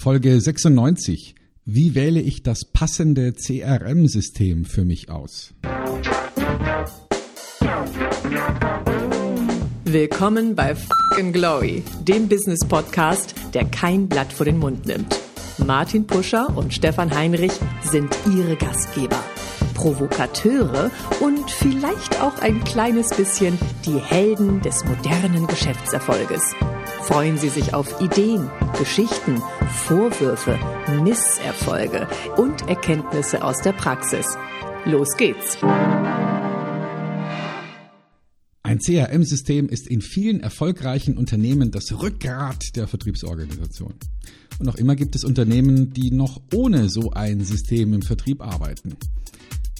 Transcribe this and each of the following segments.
Folge 96. Wie wähle ich das passende CRM-System für mich aus? Willkommen bei Fucking Glory, dem Business Podcast, der kein Blatt vor den Mund nimmt. Martin Puscher und Stefan Heinrich sind ihre Gastgeber. Provokateure und vielleicht auch ein kleines bisschen die Helden des modernen Geschäftserfolges. Freuen Sie sich auf Ideen, Geschichten, Vorwürfe, Misserfolge und Erkenntnisse aus der Praxis. Los geht's! Ein CRM-System ist in vielen erfolgreichen Unternehmen das Rückgrat der Vertriebsorganisation. Und noch immer gibt es Unternehmen, die noch ohne so ein System im Vertrieb arbeiten.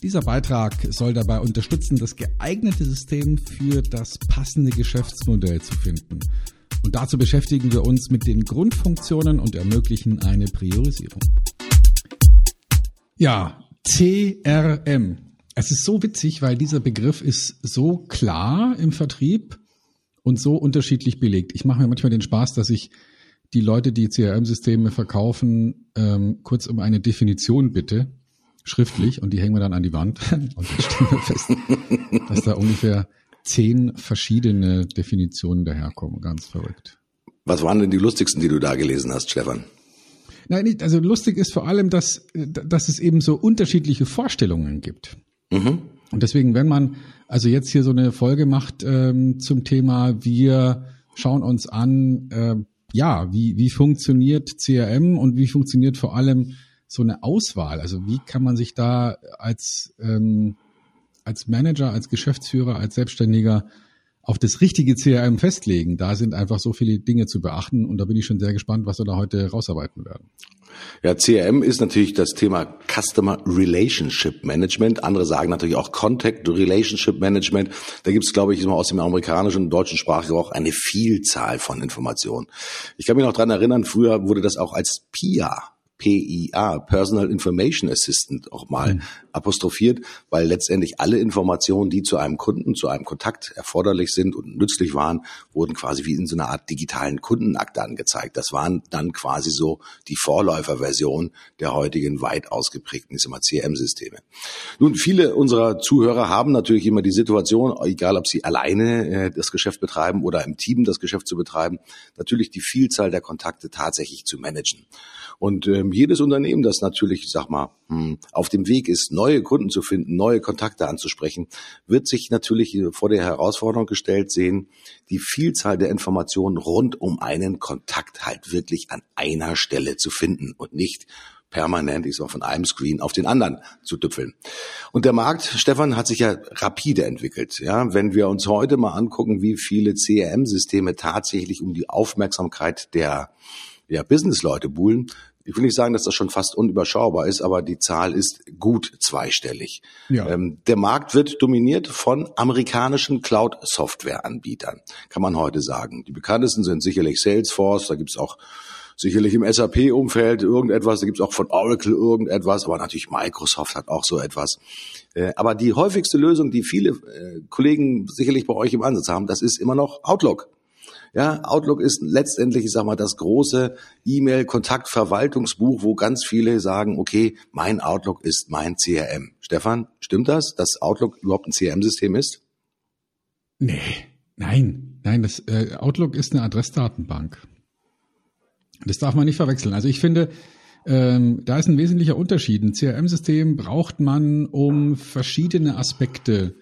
Dieser Beitrag soll dabei unterstützen, das geeignete System für das passende Geschäftsmodell zu finden. Und dazu beschäftigen wir uns mit den Grundfunktionen und ermöglichen eine Priorisierung. Ja, CRM. Es ist so witzig, weil dieser Begriff ist so klar im Vertrieb und so unterschiedlich belegt. Ich mache mir manchmal den Spaß, dass ich die Leute, die CRM-Systeme verkaufen, ähm, kurz um eine Definition bitte, schriftlich, und die hängen wir dann an die Wand. Und dann stellen wir fest, dass da ungefähr zehn verschiedene Definitionen daherkommen. Ganz verrückt. Was waren denn die lustigsten, die du da gelesen hast, Stefan? Nein, nicht, also lustig ist vor allem, dass, dass es eben so unterschiedliche Vorstellungen gibt. Mhm. Und deswegen, wenn man also jetzt hier so eine Folge macht ähm, zum Thema, wir schauen uns an, äh, ja, wie, wie funktioniert CRM und wie funktioniert vor allem so eine Auswahl? Also wie kann man sich da als ähm, als Manager, als Geschäftsführer, als Selbstständiger auf das richtige CRM festlegen. Da sind einfach so viele Dinge zu beachten und da bin ich schon sehr gespannt, was wir da heute rausarbeiten werden. Ja, CRM ist natürlich das Thema Customer Relationship Management. Andere sagen natürlich auch Contact Relationship Management. Da gibt es, glaube ich, aus dem amerikanischen und deutschen Sprachgebrauch eine Vielzahl von Informationen. Ich kann mich noch dran erinnern, früher wurde das auch als PIA PIA, Personal Information Assistant, auch mal mhm. apostrophiert, weil letztendlich alle Informationen, die zu einem Kunden, zu einem Kontakt erforderlich sind und nützlich waren, wurden quasi wie in so einer Art digitalen Kundenakte angezeigt. Das waren dann quasi so die Vorläuferversion der heutigen weit ausgeprägten CRM-Systeme. Nun, viele unserer Zuhörer haben natürlich immer die Situation, egal ob sie alleine äh, das Geschäft betreiben oder im Team das Geschäft zu betreiben, natürlich die Vielzahl der Kontakte tatsächlich zu managen. Und ähm, jedes Unternehmen, das natürlich, ich sag mal, hm, auf dem Weg ist, neue Kunden zu finden, neue Kontakte anzusprechen, wird sich natürlich vor der Herausforderung gestellt sehen, die Vielzahl der Informationen rund um einen Kontakt halt wirklich an einer Stelle zu finden und nicht permanent, ich sag von einem Screen auf den anderen zu düpfeln. Und der Markt, Stefan, hat sich ja rapide entwickelt. Ja, wenn wir uns heute mal angucken, wie viele CRM-Systeme tatsächlich um die Aufmerksamkeit der ja, Businessleute buhlen, ich will nicht sagen, dass das schon fast unüberschaubar ist, aber die Zahl ist gut zweistellig. Ja. Ähm, der Markt wird dominiert von amerikanischen Cloud-Software-Anbietern, kann man heute sagen. Die bekanntesten sind sicherlich Salesforce, da gibt's auch sicherlich im SAP-Umfeld irgendetwas, da gibt's auch von Oracle irgendetwas, aber natürlich Microsoft hat auch so etwas. Äh, aber die häufigste Lösung, die viele äh, Kollegen sicherlich bei euch im Ansatz haben, das ist immer noch Outlook. Ja, Outlook ist letztendlich, ich sag mal, das große E-Mail-Kontaktverwaltungsbuch, wo ganz viele sagen, okay, mein Outlook ist mein CRM. Stefan, stimmt das, dass Outlook überhaupt ein CRM-System ist? Nee, nein, nein, das äh, Outlook ist eine Adressdatenbank. Das darf man nicht verwechseln. Also ich finde, ähm, da ist ein wesentlicher Unterschied. Ein CRM-System braucht man, um verschiedene Aspekte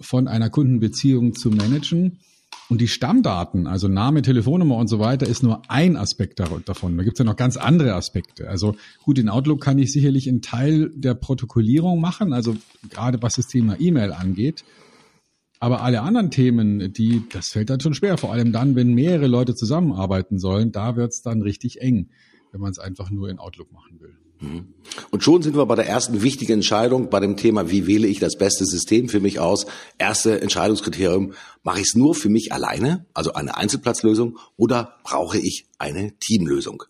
von einer Kundenbeziehung zu managen. Und die Stammdaten, also Name, Telefonnummer und so weiter, ist nur ein Aspekt davon. Da gibt es ja noch ganz andere Aspekte. Also gut, in Outlook kann ich sicherlich einen Teil der Protokollierung machen, also gerade was das Thema E-Mail angeht. Aber alle anderen Themen, die, das fällt dann schon schwer. Vor allem dann, wenn mehrere Leute zusammenarbeiten sollen, da wird es dann richtig eng, wenn man es einfach nur in Outlook machen will. Und schon sind wir bei der ersten wichtigen Entscheidung bei dem Thema, wie wähle ich das beste System für mich aus? Erste Entscheidungskriterium, mache ich es nur für mich alleine, also eine Einzelplatzlösung, oder brauche ich eine Teamlösung?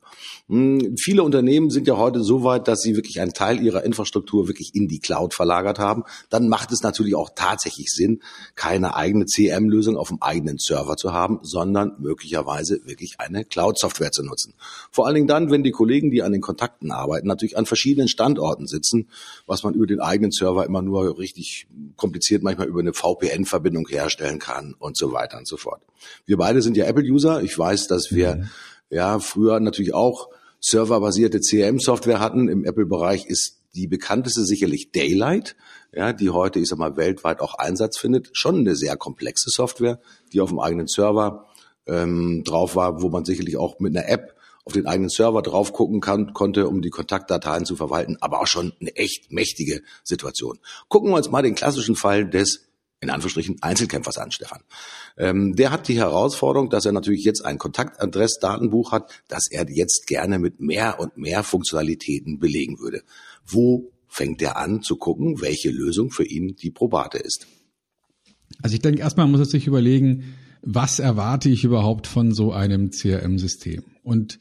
Hm, viele Unternehmen sind ja heute so weit, dass sie wirklich einen Teil ihrer Infrastruktur wirklich in die Cloud verlagert haben. Dann macht es natürlich auch tatsächlich Sinn, keine eigene CM-Lösung auf dem eigenen Server zu haben, sondern möglicherweise wirklich eine Cloud-Software zu nutzen. Vor allen Dingen dann, wenn die Kollegen, die an den Kontakten arbeiten, natürlich an verschiedenen Standorten sitzen, was man über den eigenen Server immer nur richtig kompliziert manchmal über eine VPN-Verbindung herstellen kann und so weiter und so fort. Wir beide sind ja Apple-User. Ich weiß, dass wir mhm. ja früher natürlich auch serverbasierte CRM-Software hatten. Im Apple-Bereich ist die bekannteste sicherlich Daylight, ja, die heute, ich sag mal, weltweit auch Einsatz findet. Schon eine sehr komplexe Software, die auf dem eigenen Server ähm, drauf war, wo man sicherlich auch mit einer App auf den eigenen Server drauf gucken kann, konnte, um die Kontaktdateien zu verwalten, aber auch schon eine echt mächtige Situation. Gucken wir uns mal den klassischen Fall des in Anführungsstrichen Einzelkämpfers an, Stefan. Ähm, der hat die Herausforderung, dass er natürlich jetzt ein Kontaktadressdatenbuch hat, das er jetzt gerne mit mehr und mehr Funktionalitäten belegen würde. Wo fängt er an zu gucken, welche Lösung für ihn die probate ist? Also ich denke, erstmal muss er sich überlegen, was erwarte ich überhaupt von so einem CRM-System? Und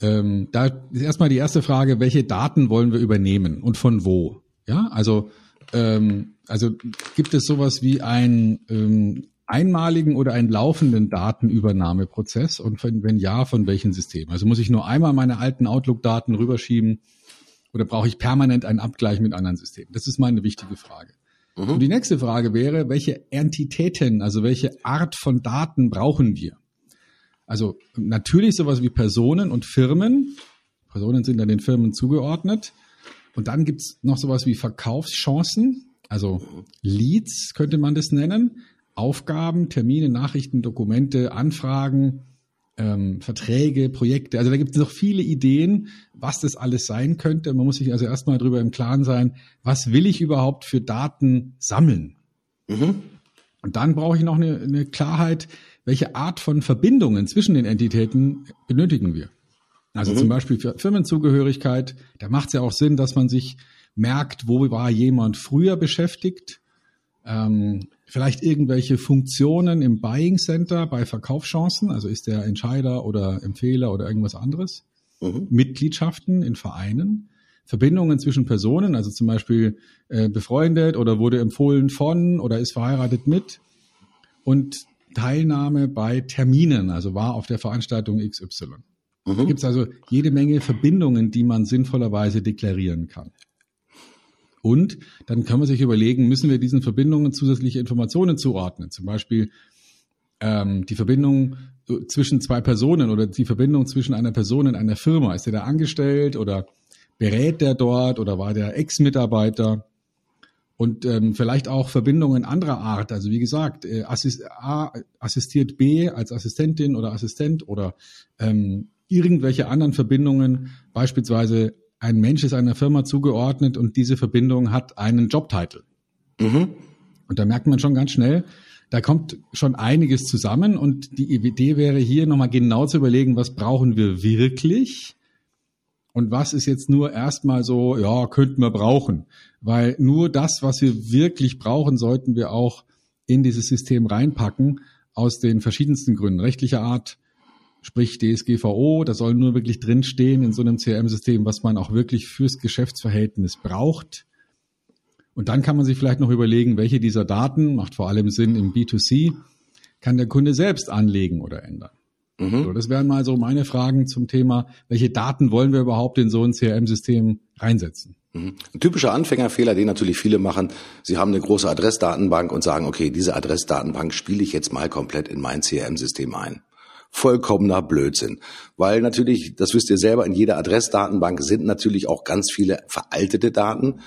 ähm, da ist erstmal die erste Frage, welche Daten wollen wir übernehmen und von wo? Ja, also ähm, also gibt es sowas wie einen ähm, einmaligen oder einen laufenden Datenübernahmeprozess und wenn, wenn ja, von welchem System? Also muss ich nur einmal meine alten Outlook-Daten rüberschieben oder brauche ich permanent einen Abgleich mit anderen Systemen? Das ist mal eine wichtige Frage. Mhm. Und die nächste Frage wäre, welche Entitäten, also welche Art von Daten brauchen wir? Also natürlich sowas wie Personen und Firmen. Personen sind dann den Firmen zugeordnet. Und dann gibt's noch sowas wie Verkaufschancen, also Leads könnte man das nennen. Aufgaben, Termine, Nachrichten, Dokumente, Anfragen, ähm, Verträge, Projekte. Also da gibt es noch viele Ideen, was das alles sein könnte. Man muss sich also erstmal darüber im Klaren sein, was will ich überhaupt für Daten sammeln? Mhm. Und dann brauche ich noch eine, eine Klarheit, welche Art von Verbindungen zwischen den Entitäten benötigen wir. Also mhm. zum Beispiel für Firmenzugehörigkeit, da macht es ja auch Sinn, dass man sich merkt, wo war jemand früher beschäftigt, ähm, vielleicht irgendwelche Funktionen im Buying Center bei Verkaufschancen, also ist der Entscheider oder Empfehler oder irgendwas anderes, mhm. Mitgliedschaften in Vereinen, Verbindungen zwischen Personen, also zum Beispiel äh, befreundet oder wurde empfohlen von oder ist verheiratet mit und Teilnahme bei Terminen, also war auf der Veranstaltung XY. Mhm. Gibt es also jede Menge Verbindungen, die man sinnvollerweise deklarieren kann. Und dann kann man sich überlegen, müssen wir diesen Verbindungen zusätzliche Informationen zuordnen? Zum Beispiel ähm, die Verbindung äh, zwischen zwei Personen oder die Verbindung zwischen einer Person und einer Firma. Ist der da angestellt oder berät der dort oder war der Ex-Mitarbeiter? Und ähm, vielleicht auch Verbindungen anderer Art. Also wie gesagt, äh, assist, A assistiert B als Assistentin oder Assistent oder ähm, irgendwelche anderen Verbindungen, beispielsweise ein Mensch ist einer Firma zugeordnet und diese Verbindung hat einen Jobtitel. Mhm. Und da merkt man schon ganz schnell, da kommt schon einiges zusammen und die Idee wäre hier nochmal genau zu überlegen, was brauchen wir wirklich und was ist jetzt nur erstmal so, ja, könnten wir brauchen. Weil nur das, was wir wirklich brauchen, sollten wir auch in dieses System reinpacken, aus den verschiedensten Gründen, rechtlicher Art, sprich DSGVO, da soll nur wirklich drinstehen in so einem CRM-System, was man auch wirklich fürs Geschäftsverhältnis braucht. Und dann kann man sich vielleicht noch überlegen, welche dieser Daten, macht vor allem Sinn im B2C, kann der Kunde selbst anlegen oder ändern. Mhm. So, das wären mal so meine Fragen zum Thema, welche Daten wollen wir überhaupt in so ein CRM-System reinsetzen? Mhm. Ein typischer Anfängerfehler, den natürlich viele machen, sie haben eine große Adressdatenbank und sagen, okay, diese Adressdatenbank spiele ich jetzt mal komplett in mein CRM-System ein vollkommener Blödsinn. Weil natürlich, das wisst ihr selber, in jeder Adressdatenbank sind natürlich auch ganz viele veraltete Daten,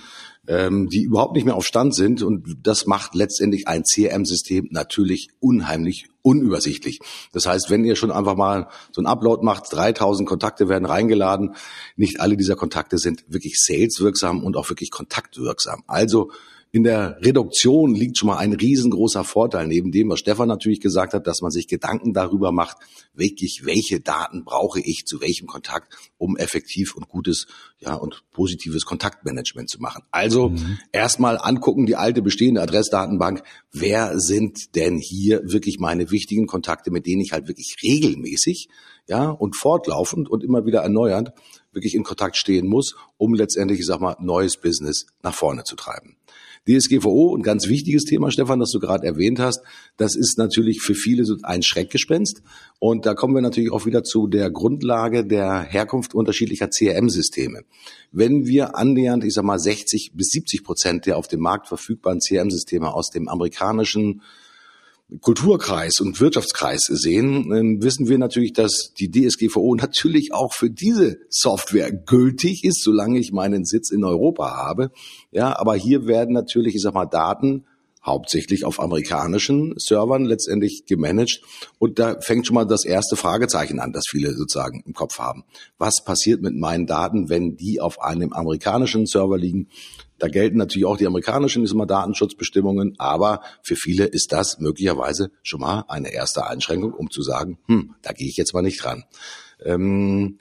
ähm, die überhaupt nicht mehr auf Stand sind. Und das macht letztendlich ein CRM-System natürlich unheimlich unübersichtlich. Das heißt, wenn ihr schon einfach mal so ein Upload macht, 3000 Kontakte werden reingeladen, nicht alle dieser Kontakte sind wirklich saleswirksam und auch wirklich kontaktwirksam. Also in der Reduktion liegt schon mal ein riesengroßer Vorteil, neben dem, was Stefan natürlich gesagt hat, dass man sich Gedanken darüber macht, wirklich, welche Daten brauche ich zu welchem Kontakt, um effektiv und gutes ja, und positives Kontaktmanagement zu machen. Also mhm. erstmal angucken, die alte bestehende Adressdatenbank, wer sind denn hier wirklich meine wichtigen Kontakte, mit denen ich halt wirklich regelmäßig ja, und fortlaufend und immer wieder erneuernd wirklich in Kontakt stehen muss, um letztendlich, ich sag mal, neues Business nach vorne zu treiben. DSGVO, ein ganz wichtiges Thema, Stefan, das du gerade erwähnt hast, das ist natürlich für viele so ein Schreckgespenst. Und da kommen wir natürlich auch wieder zu der Grundlage der Herkunft unterschiedlicher CRM-Systeme. Wenn wir annähernd, ich sag mal, 60 bis 70 Prozent der auf dem Markt verfügbaren CRM-Systeme aus dem amerikanischen Kulturkreis und Wirtschaftskreis sehen, wissen wir natürlich, dass die DSGVO natürlich auch für diese Software gültig ist, solange ich meinen Sitz in Europa habe. Ja, aber hier werden natürlich, ich sag mal, Daten hauptsächlich auf amerikanischen Servern letztendlich gemanagt. Und da fängt schon mal das erste Fragezeichen an, das viele sozusagen im Kopf haben. Was passiert mit meinen Daten, wenn die auf einem amerikanischen Server liegen? Da gelten natürlich auch die amerikanischen immer Datenschutzbestimmungen, aber für viele ist das möglicherweise schon mal eine erste Einschränkung, um zu sagen, hm, da gehe ich jetzt mal nicht dran. Ähm,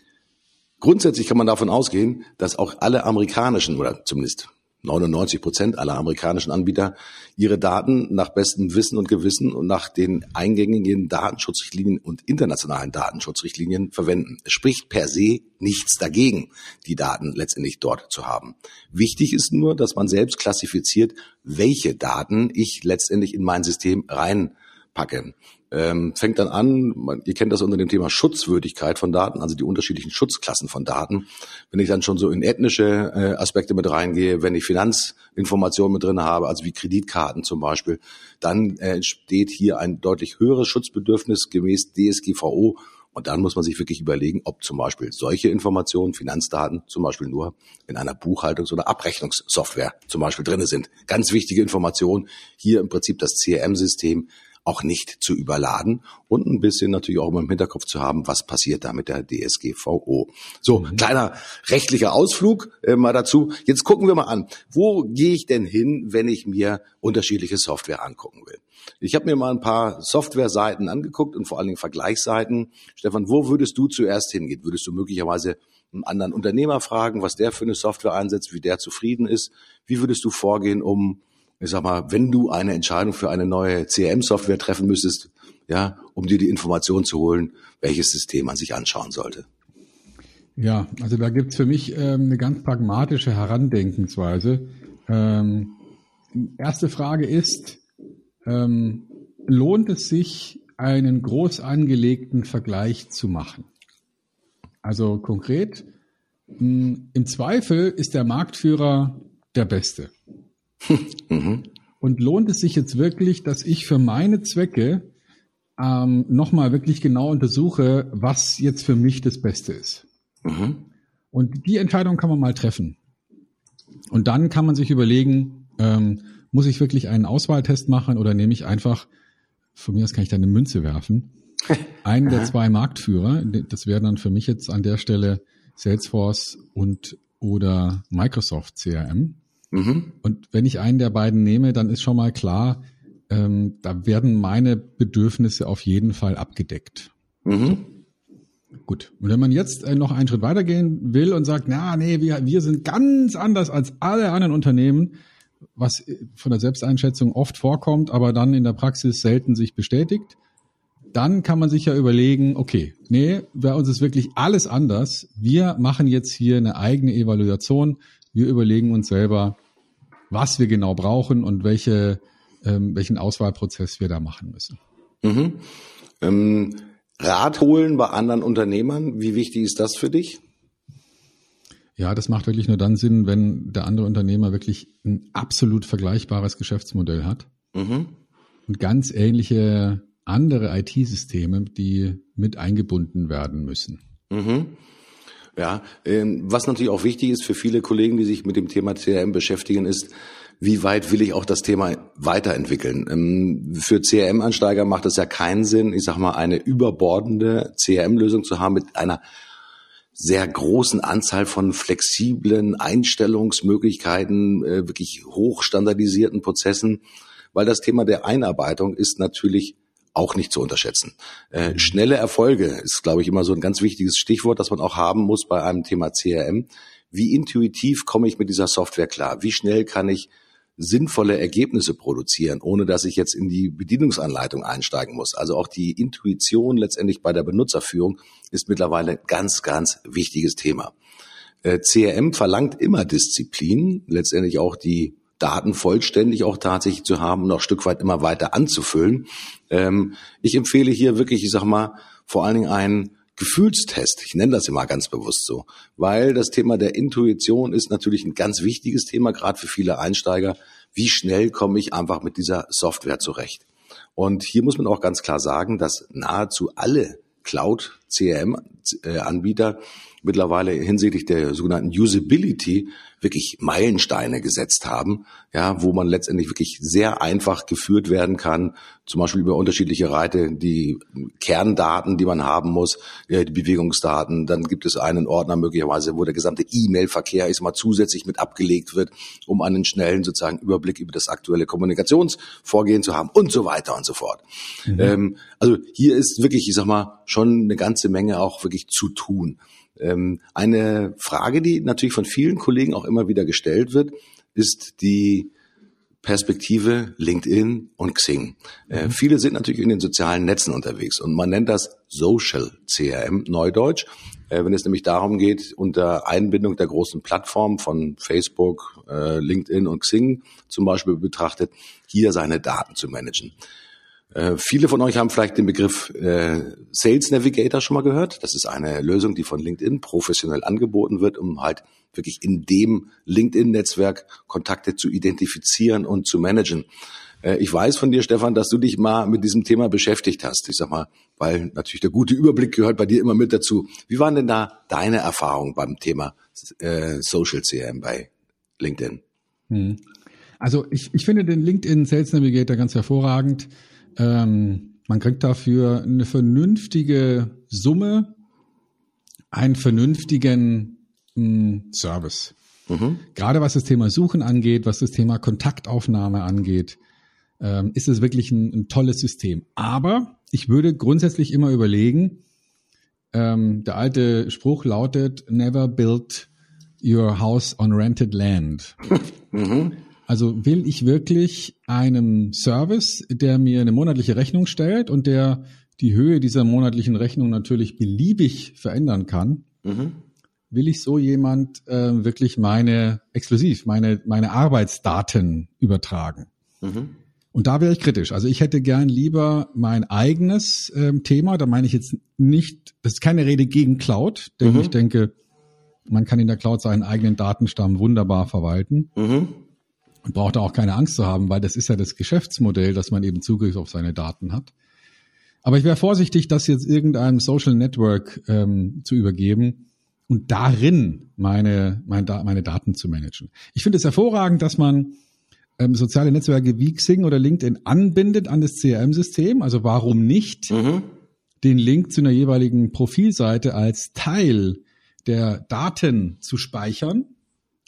grundsätzlich kann man davon ausgehen, dass auch alle amerikanischen oder zumindest 99 Prozent aller amerikanischen Anbieter ihre Daten nach bestem Wissen und Gewissen und nach den eingängigen Datenschutzrichtlinien und internationalen Datenschutzrichtlinien verwenden. Es spricht per se nichts dagegen, die Daten letztendlich dort zu haben. Wichtig ist nur, dass man selbst klassifiziert, welche Daten ich letztendlich in mein System reinpacke ähm, fängt dann an, man, ihr kennt das unter dem Thema Schutzwürdigkeit von Daten, also die unterschiedlichen Schutzklassen von Daten. Wenn ich dann schon so in ethnische äh, Aspekte mit reingehe, wenn ich Finanzinformationen mit drin habe, also wie Kreditkarten zum Beispiel, dann äh, entsteht hier ein deutlich höheres Schutzbedürfnis gemäß DSGVO. Und dann muss man sich wirklich überlegen, ob zum Beispiel solche Informationen, Finanzdaten, zum Beispiel nur in einer Buchhaltungs- oder Abrechnungssoftware zum Beispiel drinne sind. Ganz wichtige Information. Hier im Prinzip das CRM-System auch nicht zu überladen und ein bisschen natürlich auch immer im Hinterkopf zu haben, was passiert da mit der DSGVO. So, mhm. kleiner rechtlicher Ausflug äh, mal dazu. Jetzt gucken wir mal an, wo gehe ich denn hin, wenn ich mir unterschiedliche Software angucken will? Ich habe mir mal ein paar Software-Seiten angeguckt und vor allen Dingen Vergleichsseiten. Stefan, wo würdest du zuerst hingehen? Würdest du möglicherweise einen anderen Unternehmer fragen, was der für eine Software einsetzt, wie der zufrieden ist? Wie würdest du vorgehen, um ich sag mal, wenn du eine Entscheidung für eine neue CRM-Software treffen müsstest, ja, um dir die Information zu holen, welches System man sich anschauen sollte? Ja, also da gibt's für mich ähm, eine ganz pragmatische Herandenkensweise. Ähm, erste Frage ist, ähm, lohnt es sich, einen groß angelegten Vergleich zu machen? Also konkret, mh, hm, im Zweifel ist der Marktführer der Beste. Mhm. Und lohnt es sich jetzt wirklich, dass ich für meine Zwecke ähm, nochmal wirklich genau untersuche, was jetzt für mich das Beste ist? Mhm. Und die Entscheidung kann man mal treffen. Und dann kann man sich überlegen, ähm, muss ich wirklich einen Auswahltest machen oder nehme ich einfach, von mir aus kann ich da eine Münze werfen, einen der zwei Marktführer, das wäre dann für mich jetzt an der Stelle Salesforce und oder Microsoft CRM. Mhm. Und wenn ich einen der beiden nehme, dann ist schon mal klar, ähm, da werden meine Bedürfnisse auf jeden Fall abgedeckt. Mhm. Gut. Und wenn man jetzt äh, noch einen Schritt weitergehen will und sagt, na, nee, wir, wir sind ganz anders als alle anderen Unternehmen, was äh, von der Selbsteinschätzung oft vorkommt, aber dann in der Praxis selten sich bestätigt, dann kann man sich ja überlegen, okay, nee, bei uns ist wirklich alles anders. Wir machen jetzt hier eine eigene Evaluation. Wir überlegen uns selber, was wir genau brauchen und welche, ähm, welchen Auswahlprozess wir da machen müssen. Mhm. Ähm, Rat holen bei anderen Unternehmern, wie wichtig ist das für dich? Ja, das macht wirklich nur dann Sinn, wenn der andere Unternehmer wirklich ein absolut vergleichbares Geschäftsmodell hat mhm. und ganz ähnliche andere IT-Systeme, die mit eingebunden werden müssen. Mhm. Ja, ähm, was natürlich auch wichtig ist für viele Kollegen, die sich mit dem Thema CRM beschäftigen, ist, wie weit will ich auch das Thema weiterentwickeln? Ähm, für CRM-Ansteiger macht es ja keinen Sinn, ich sag mal, eine überbordende CRM-Lösung zu haben mit einer sehr großen Anzahl von flexiblen Einstellungsmöglichkeiten, äh, wirklich hochstandardisierten Prozessen, weil das Thema der Einarbeitung ist natürlich auch nicht zu unterschätzen. Äh, schnelle Erfolge ist, glaube ich, immer so ein ganz wichtiges Stichwort, das man auch haben muss bei einem Thema CRM. Wie intuitiv komme ich mit dieser Software klar? Wie schnell kann ich sinnvolle Ergebnisse produzieren, ohne dass ich jetzt in die Bedienungsanleitung einsteigen muss. Also auch die Intuition letztendlich bei der Benutzerführung ist mittlerweile ganz, ganz wichtiges Thema. Äh, CRM verlangt immer Disziplin, letztendlich auch die Daten vollständig auch tatsächlich zu haben und auch Stück weit immer weiter anzufüllen. Ähm, ich empfehle hier wirklich, ich sag mal, vor allen Dingen einen Gefühlstest. Ich nenne das immer ganz bewusst so, weil das Thema der Intuition ist natürlich ein ganz wichtiges Thema, gerade für viele Einsteiger. Wie schnell komme ich einfach mit dieser Software zurecht? Und hier muss man auch ganz klar sagen, dass nahezu alle Cloud-CRM-Anbieter mittlerweile hinsichtlich der sogenannten Usability wirklich Meilensteine gesetzt haben, ja, wo man letztendlich wirklich sehr einfach geführt werden kann, zum Beispiel über unterschiedliche Reite, die Kerndaten, die man haben muss, die Bewegungsdaten, dann gibt es einen Ordner möglicherweise, wo der gesamte E-Mail-Verkehr ist mal zusätzlich mit abgelegt wird, um einen schnellen sozusagen Überblick über das aktuelle Kommunikationsvorgehen zu haben und so weiter und so fort. Mhm. Ähm, also hier ist wirklich, ich sag mal, schon eine ganze Menge auch wirklich zu tun. Ähm, eine Frage, die natürlich von vielen Kollegen auch immer wieder gestellt wird, ist die Perspektive LinkedIn und Xing. Äh, mhm. viele sind natürlich in den sozialen Netzen unterwegs und man nennt das Social CRM, Neudeutsch, äh, wenn es nämlich darum geht, unter Einbindung der großen Plattformen von Facebook, äh, LinkedIn und Xing zum Beispiel betrachtet, hier seine Daten zu managen. Äh, viele von euch haben vielleicht den Begriff äh, Sales Navigator schon mal gehört. Das ist eine Lösung, die von LinkedIn professionell angeboten wird, um halt wirklich in dem LinkedIn-Netzwerk Kontakte zu identifizieren und zu managen. Äh, ich weiß von dir, Stefan, dass du dich mal mit diesem Thema beschäftigt hast. Ich sag mal, weil natürlich der gute Überblick gehört bei dir immer mit dazu. Wie waren denn da deine Erfahrungen beim Thema äh, Social CRM bei LinkedIn? Hm. Also ich, ich finde den LinkedIn Sales Navigator ganz hervorragend. Ähm, man kriegt dafür eine vernünftige Summe, einen vernünftigen mh, hm, Service. Mhm. Gerade was das Thema Suchen angeht, was das Thema Kontaktaufnahme angeht, ähm, ist es wirklich ein, ein, tolles System. Aber ich würde grundsätzlich immer überlegen, ähm, der alte Spruch lautet, never build your house on rented land. Mhm. Also will ich wirklich einen Service, der mir eine monatliche Rechnung stellt und der die Höhe dieser monatlichen Rechnung natürlich beliebig verändern kann, mhm. will ich so jemand äh, wirklich meine exklusiv meine meine Arbeitsdaten übertragen. Mhm. Und da wäre ich kritisch. Also ich hätte gern lieber mein eigenes ähm, Thema. Da meine ich jetzt nicht, das ist keine Rede gegen Cloud, denn mhm. ich denke, man kann in der Cloud seinen eigenen Datenstamm wunderbar verwalten. Mhm und braucht auch keine Angst zu haben, weil das ist ja das Geschäftsmodell, dass man eben Zugriff auf seine Daten hat. Aber ich wäre vorsichtig, das jetzt irgendeinem Social Network ähm, zu übergeben und darin meine, meine, meine Daten zu managen. Ich finde es hervorragend, dass man ähm, soziale Netzwerke wie Xing oder LinkedIn anbindet an das CRM-System. Also warum nicht mhm. den Link zu einer jeweiligen Profilseite als Teil der Daten zu speichern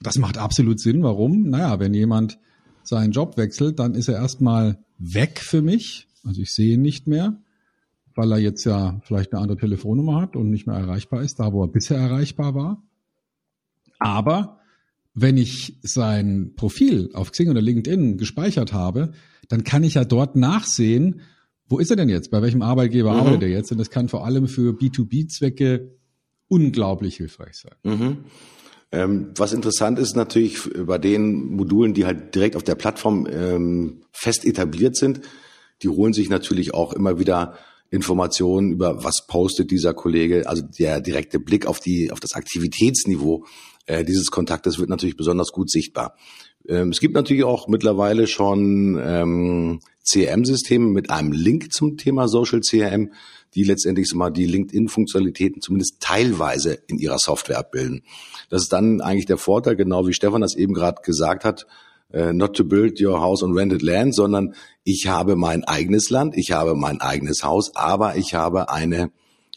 das macht absolut Sinn. Warum? Naja, wenn jemand seinen Job wechselt, dann ist er erstmal weg für mich. Also ich sehe ihn nicht mehr, weil er jetzt ja vielleicht eine andere Telefonnummer hat und nicht mehr erreichbar ist, da wo er bisher erreichbar war. Aber wenn ich sein Profil auf Xing oder LinkedIn gespeichert habe, dann kann ich ja dort nachsehen, wo ist er denn jetzt? Bei welchem Arbeitgeber mhm. arbeitet er jetzt? Und das kann vor allem für B2B-Zwecke unglaublich hilfreich sein. Mhm. Ähm, was interessant ist natürlich bei den Modulen, die halt direkt auf der Plattform ähm, fest etabliert sind, die holen sich natürlich auch immer wieder Informationen über was postet dieser Kollege, also der direkte Blick auf die auf das Aktivitätsniveau äh, dieses Kontaktes wird natürlich besonders gut sichtbar. Ähm, es gibt natürlich auch mittlerweile schon ähm, CRM-Systeme mit einem Link zum Thema Social CRM, die letztendlich mal die LinkedIn-Funktionalitäten zumindest teilweise in ihrer Software abbilden. Das ist dann eigentlich der Vorteil, genau wie Stefan das eben gerade gesagt hat, äh, not to build your house on rented land, sondern ich habe mein eigenes Land, ich habe mein eigenes Haus, aber ich habe eine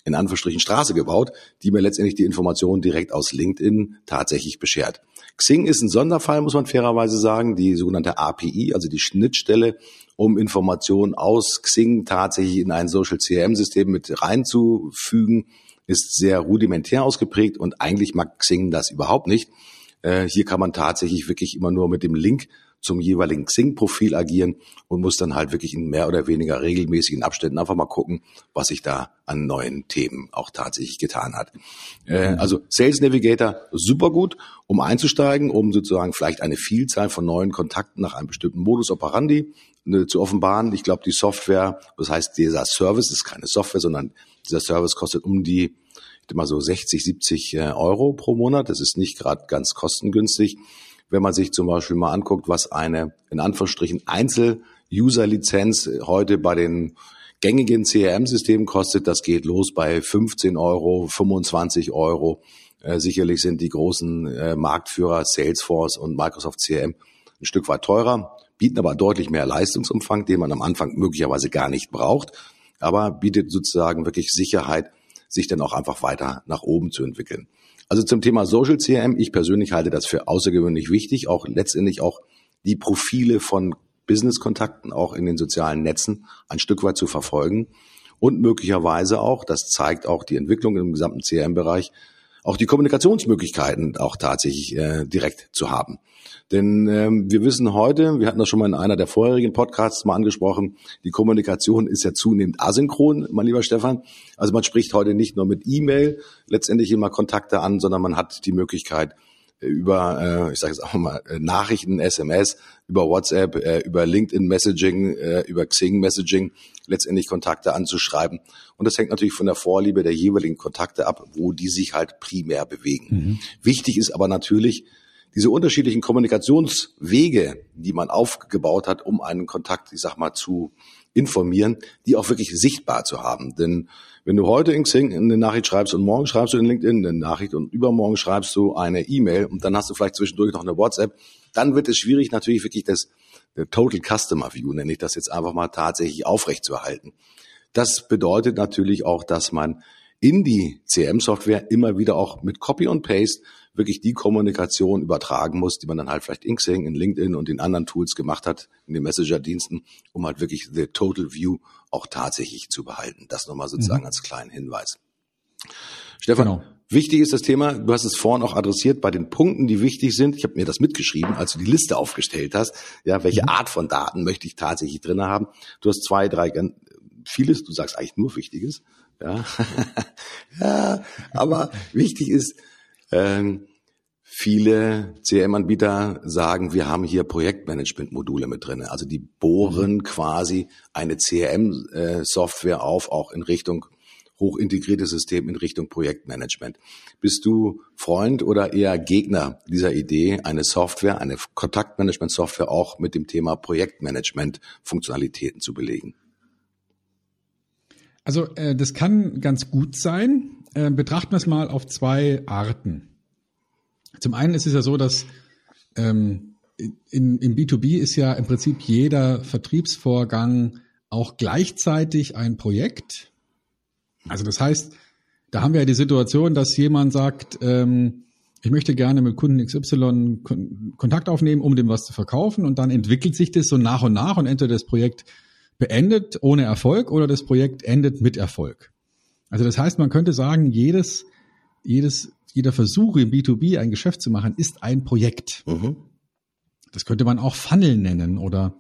in Anführungsstrichen Straße gebaut, die mir letztendlich die Informationen direkt aus LinkedIn tatsächlich beschert. Xing ist ein Sonderfall, muss man fairerweise sagen, die sogenannte API, also die Schnittstelle, um Informationen aus Xing tatsächlich in ein Social CRM-System mit reinzufügen, ist sehr rudimentär ausgeprägt und eigentlich mag Xing das überhaupt nicht. Äh, hier kann man tatsächlich wirklich immer nur mit dem Link zum jeweiligen Xing-Profil agieren und muss dann halt wirklich in mehr oder weniger regelmäßigen Abständen einfach mal gucken, was sich da an neuen Themen auch tatsächlich getan hat. Äh, also Sales Navigator super gut, um einzusteigen, um sozusagen vielleicht eine Vielzahl von neuen Kontakten nach einem bestimmten Modus operandi äh, zu offenbaren. Ich glaube, die Software, das heißt, dieser Service ist keine Software, sondern dieser Service kostet um die ich mal so 60, 70 äh, Euro pro Monat. Das ist nicht gerade ganz kostengünstig wenn man sich zum Beispiel mal anguckt, was eine in Anführungsstrichen Einzel-User-Lizenz heute bei den gängigen CRM-Systemen kostet, das geht los bei 15 Euro, 25 Euro. Äh, sicherlich sind die großen äh, Marktführer Salesforce und Microsoft CRM ein Stück weit teurer, bieten aber deutlich mehr Leistungsumfang, den man am Anfang möglicherweise gar nicht braucht, aber bietet sozusagen wirklich Sicherheit, sich dann auch einfach weiter nach oben zu entwickeln. Also zum Thema Social CRM, ich persönlich halte das für außergewöhnlich wichtig, auch letztendlich auch die Profile von Business-Kontakten auch in den sozialen Netzen ein Stück weit zu verfolgen. Und möglicherweise auch, das zeigt auch die Entwicklung im gesamten CRM-Bereich, auch die Kommunikationsmöglichkeiten auch tatsächlich äh, direkt zu haben. Denn ähm, wir wissen heute, wir hatten das schon mal in einer der vorherigen Podcasts mal angesprochen, die Kommunikation ist ja zunehmend asynchron, mein lieber Stefan. Also man spricht heute nicht nur mit E-Mail letztendlich immer Kontakte an, sondern man hat die Möglichkeit, über, äh, ich sage jetzt auch mal, äh, Nachrichten, SMS, über WhatsApp, äh, über LinkedIn Messaging, äh, über Xing Messaging letztendlich Kontakte anzuschreiben. Und das hängt natürlich von der Vorliebe der jeweiligen Kontakte ab, wo die sich halt primär bewegen. Mhm. Wichtig ist aber natürlich, diese unterschiedlichen Kommunikationswege, die man aufgebaut hat, um einen Kontakt, ich sag mal, zu informieren, die auch wirklich sichtbar zu haben. Denn wenn du heute in Xing eine Nachricht schreibst und morgen schreibst du in LinkedIn eine Nachricht und übermorgen schreibst du eine E-Mail und dann hast du vielleicht zwischendurch noch eine WhatsApp, dann wird es schwierig, natürlich wirklich das Total Customer View, nenne ich das jetzt einfach mal tatsächlich aufrechtzuerhalten. Das bedeutet natürlich auch, dass man in die CM-Software immer wieder auch mit Copy und Paste wirklich die Kommunikation übertragen muss, die man dann halt vielleicht in Xing, in LinkedIn und in anderen Tools gemacht hat, in den Messenger-Diensten, um halt wirklich the total view auch tatsächlich zu behalten. Das nochmal sozusagen mhm. als kleinen Hinweis. Stefan, genau. wichtig ist das Thema, du hast es vorhin auch adressiert, bei den Punkten, die wichtig sind. Ich habe mir das mitgeschrieben, als du die Liste aufgestellt hast. Ja, welche mhm. Art von Daten möchte ich tatsächlich drin haben? Du hast zwei, drei, vieles, du sagst eigentlich nur Wichtiges. Ja, ja aber wichtig ist, ähm, viele CRM-Anbieter sagen, wir haben hier Projektmanagement-Module mit drin. Also die bohren mhm. quasi eine CRM-Software auf, auch in Richtung hochintegriertes System in Richtung Projektmanagement. Bist du Freund oder eher Gegner dieser Idee, eine Software, eine Kontaktmanagement-Software auch mit dem Thema Projektmanagement-Funktionalitäten zu belegen? Also äh, das kann ganz gut sein. Äh, betrachten wir es mal auf zwei Arten. Zum einen ist es ja so, dass ähm, in, im B2B ist ja im Prinzip jeder Vertriebsvorgang auch gleichzeitig ein Projekt. Also das heißt, da haben wir ja die Situation, dass jemand sagt, ähm, ich möchte gerne mit Kunden XY Kontakt aufnehmen, um dem was zu verkaufen und dann entwickelt sich das so nach und nach und entweder das Projekt beendet ohne Erfolg oder das Projekt endet mit Erfolg. Also das heißt, man könnte sagen, jedes, jedes, jeder Versuch im B2B ein Geschäft zu machen, ist ein Projekt. Mhm. Das könnte man auch Funnel nennen oder,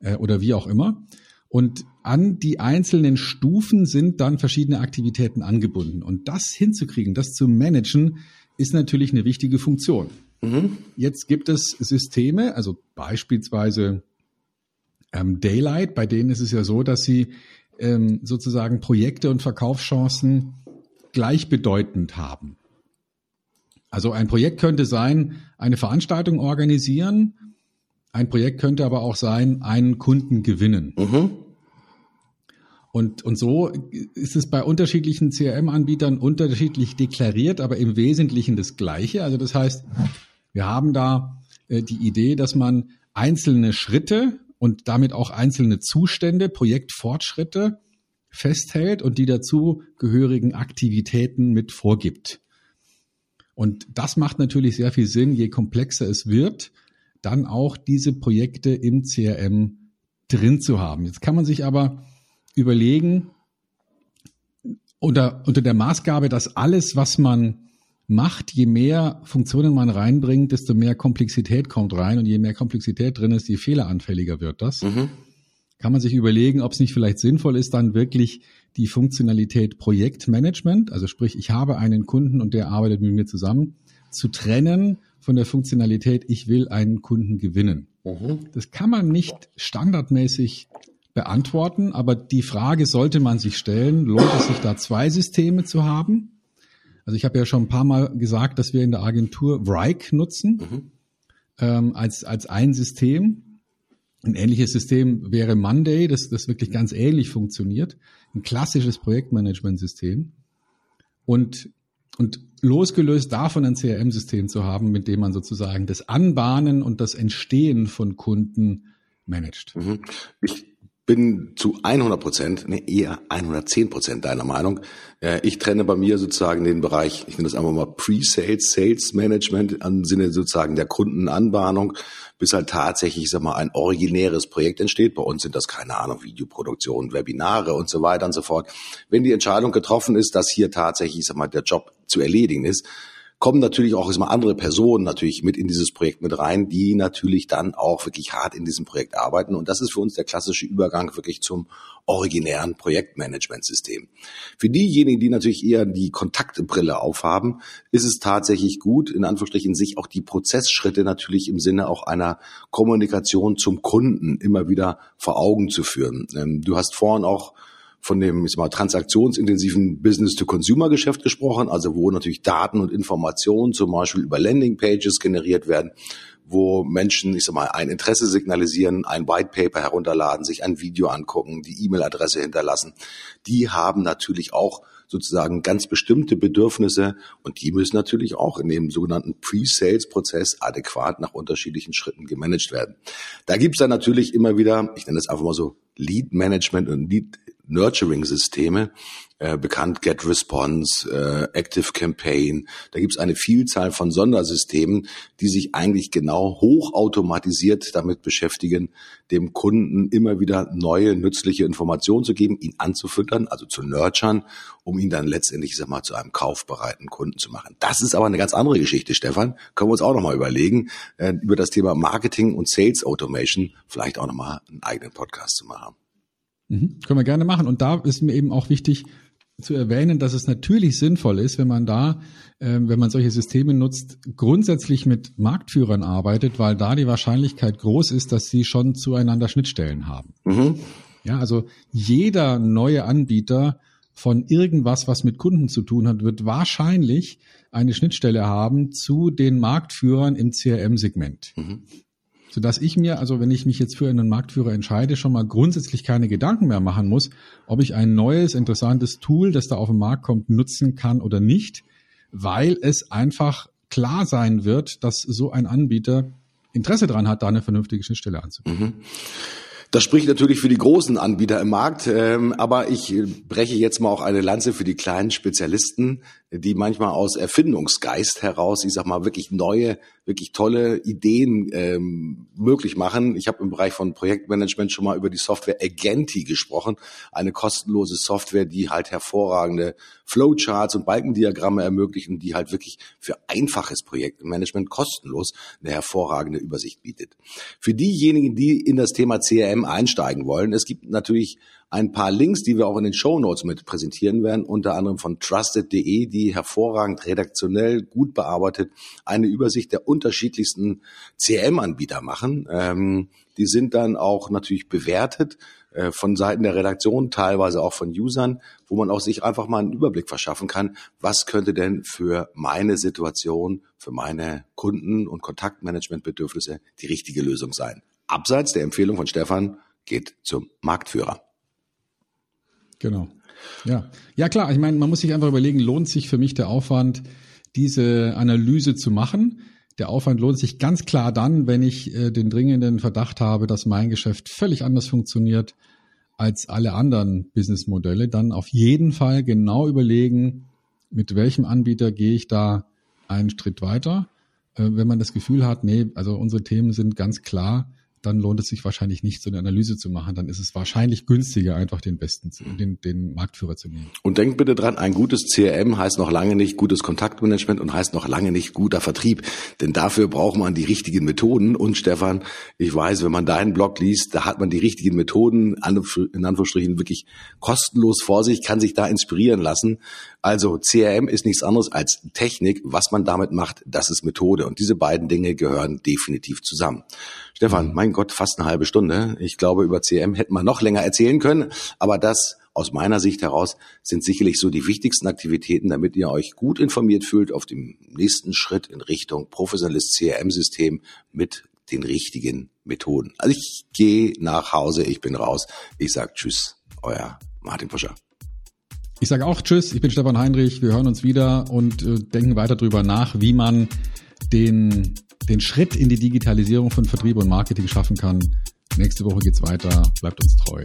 äh, oder wie auch immer. Und an die einzelnen Stufen sind dann verschiedene Aktivitäten angebunden. Und das hinzukriegen, das zu managen, ist natürlich eine wichtige Funktion. Mhm. Jetzt gibt es Systeme, also beispielsweise ähm, Daylight, bei denen ist es ja so, dass sie ähm, sozusagen Projekte und Verkaufschancen gleichbedeutend haben. Also ein Projekt könnte sein, eine Veranstaltung organisieren. Ein Projekt könnte aber auch sein, einen Kunden gewinnen. Mhm. Und, und so ist es bei unterschiedlichen CRM-Anbietern unterschiedlich deklariert, aber im Wesentlichen das Gleiche. Also das heißt, wir haben da äh, die Idee, dass man einzelne Schritte und damit auch einzelne Zustände, Projektfortschritte festhält und die dazu gehörigen Aktivitäten mit vorgibt. Und das macht natürlich sehr viel Sinn, je komplexer es wird, dann auch diese Projekte im CRM drin zu haben. Jetzt kann man sich aber überlegen, unter, unter der Maßgabe, dass alles, was man macht, je mehr Funktionen man reinbringt, desto mehr Komplexität kommt rein und je mehr Komplexität drin ist, je fehleranfälliger wird das. Mhm. Kann man sich überlegen, ob es nicht vielleicht sinnvoll ist, dann wirklich die Funktionalität Projektmanagement, also sprich, ich habe einen Kunden und der arbeitet mit mir zusammen, zu trennen von der Funktionalität, ich will einen Kunden gewinnen. Mhm. Das kann man nicht standardmäßig beantworten, aber die Frage sollte man sich stellen, lohnt es sich da zwei Systeme zu haben? Also ich habe ja schon ein paar Mal gesagt, dass wir in der Agentur Vrike nutzen mhm. ähm, als, als ein System. Ein ähnliches System wäre Monday, das, das wirklich ganz ähnlich funktioniert. Ein klassisches Projektmanagementsystem. Und, und losgelöst davon ein CRM-System zu haben, mit dem man sozusagen das Anbahnen und das Entstehen von Kunden managt. Mhm. Ich bin zu 100 Prozent, nee, eher 110 Prozent deiner Meinung. Äh, ich trenne bei mir sozusagen den Bereich, ich nenne das einfach mal Pre-Sales, Sales Management im Sinne sozusagen der Kundenanbahnung, bis halt tatsächlich, ich sag mal, ein originäres Projekt entsteht. Bei uns sind das, keine Ahnung, Videoproduktion, Webinare und so weiter und so fort. Wenn die Entscheidung getroffen ist, dass hier tatsächlich, ich sag mal, der Job zu erledigen ist, kommen natürlich auch erstmal andere Personen natürlich mit in dieses Projekt mit rein, die natürlich dann auch wirklich hart in diesem Projekt arbeiten. Und das ist für uns der klassische Übergang wirklich zum originären Projektmanagementsystem. Für diejenigen, die natürlich eher die Kontaktbrille aufhaben, ist es tatsächlich gut, in Anführungsstrichen, sich auch die Prozessschritte natürlich im Sinne auch einer Kommunikation zum Kunden immer wieder vor Augen zu führen. Ähm, du hast vorhin auch von dem ich sag mal, transaktionsintensiven Business-to-Consumer-Geschäft gesprochen, also wo natürlich Daten und Informationen zum Beispiel über Landing-Pages generiert werden, wo Menschen, ich sag mal, ein Interesse signalisieren, ein White Paper herunterladen, sich ein Video angucken, die E-Mail-Adresse hinterlassen. Die haben natürlich auch sozusagen ganz bestimmte Bedürfnisse und die müssen natürlich auch in dem sogenannten Pre-Sales-Prozess adäquat nach unterschiedlichen Schritten gemanagt werden. Da gibt's dann natürlich immer wieder, ich nenne es einfach mal so Lead-Management und Lead Nurturing-Systeme, äh, bekannt Get Response, äh, Active Campaign. Da gibt es eine Vielzahl von Sondersystemen, die sich eigentlich genau hochautomatisiert damit beschäftigen, dem Kunden immer wieder neue, nützliche Informationen zu geben, ihn anzufüttern, also zu nurturen, um ihn dann letztendlich, ich sag mal, zu einem kaufbereiten Kunden zu machen. Das ist aber eine ganz andere Geschichte, Stefan. Können wir uns auch nochmal überlegen, äh, über das Thema Marketing und Sales Automation vielleicht auch nochmal einen eigenen Podcast zu machen. Mhm. Können wir gerne machen. Und da ist mir eben auch wichtig zu erwähnen, dass es natürlich sinnvoll ist, wenn man da, äh, wenn man solche Systeme nutzt, grundsätzlich mit Marktführern arbeitet, weil da die Wahrscheinlichkeit groß ist, dass sie schon zueinander Schnittstellen haben. Mhm. Ja, also jeder neue Anbieter von irgendwas, was mit Kunden zu tun hat, wird wahrscheinlich eine Schnittstelle haben zu den Marktführern im CRM-Segment. Mhm sodass ich mir, also wenn ich mich jetzt für einen Marktführer entscheide, schon mal grundsätzlich keine Gedanken mehr machen muss, ob ich ein neues, interessantes Tool, das da auf den Markt kommt, nutzen kann oder nicht, weil es einfach klar sein wird, dass so ein Anbieter Interesse daran hat, da eine vernünftige Schnittstelle anzubieten. Mhm. Das spricht natürlich für die großen Anbieter im Markt, ähm, aber ich breche jetzt mal auch eine Lanze für die kleinen Spezialisten, die manchmal aus Erfindungsgeist heraus, ich sag mal, wirklich neue, wirklich tolle Ideen ähm, möglich machen. Ich habe im Bereich von Projektmanagement schon mal über die Software Agenti gesprochen, eine kostenlose Software, die halt hervorragende Flowcharts und Balkendiagramme ermöglichen, die halt wirklich für einfaches Projektmanagement kostenlos eine hervorragende Übersicht bietet. Für diejenigen, die in das Thema CRM einsteigen wollen, es gibt natürlich ein paar Links, die wir auch in den Show Notes mit präsentieren werden, unter anderem von trusted.de, die hervorragend redaktionell gut bearbeitet eine Übersicht der unterschiedlichsten CRM-Anbieter machen. Ähm, die sind dann auch natürlich bewertet äh, von Seiten der Redaktion, teilweise auch von Usern, wo man auch sich einfach mal einen Überblick verschaffen kann, was könnte denn für meine Situation, für meine Kunden- und Kontaktmanagementbedürfnisse die richtige Lösung sein. Abseits der Empfehlung von Stefan geht zum Marktführer. Genau. Ja, ja klar. Ich meine, man muss sich einfach überlegen, lohnt sich für mich der Aufwand, diese Analyse zu machen? Der Aufwand lohnt sich ganz klar dann, wenn ich äh, den dringenden Verdacht habe, dass mein Geschäft völlig anders funktioniert als alle anderen Businessmodelle, dann auf jeden Fall genau überlegen, mit welchem Anbieter gehe ich da einen Schritt weiter. Äh, wenn man das Gefühl hat, nee, also unsere Themen sind ganz klar, dann lohnt es sich wahrscheinlich nicht, so eine Analyse zu machen. Dann ist es wahrscheinlich günstiger, einfach den besten, den, den Marktführer zu nehmen. Und denkt bitte dran, ein gutes CRM heißt noch lange nicht gutes Kontaktmanagement und heißt noch lange nicht guter Vertrieb. Denn dafür braucht man die richtigen Methoden. Und Stefan, ich weiß, wenn man deinen Blog liest, da hat man die richtigen Methoden, in Anführungsstrichen wirklich kostenlos vor sich, kann sich da inspirieren lassen. Also CRM ist nichts anderes als Technik. Was man damit macht, das ist Methode. Und diese beiden Dinge gehören definitiv zusammen. Stefan, mein Gott, fast eine halbe Stunde. Ich glaube, über CRM hätten wir noch länger erzählen können. Aber das aus meiner Sicht heraus sind sicherlich so die wichtigsten Aktivitäten, damit ihr euch gut informiert fühlt auf dem nächsten Schritt in Richtung professionelles CRM-System mit den richtigen Methoden. Also ich gehe nach Hause, ich bin raus. Ich sag Tschüss, euer Martin Puscher. Ich sage auch Tschüss, ich bin Stefan Heinrich, wir hören uns wieder und äh, denken weiter drüber nach, wie man den, den Schritt in die Digitalisierung von Vertrieb und Marketing schaffen kann. Nächste Woche geht's weiter, bleibt uns treu.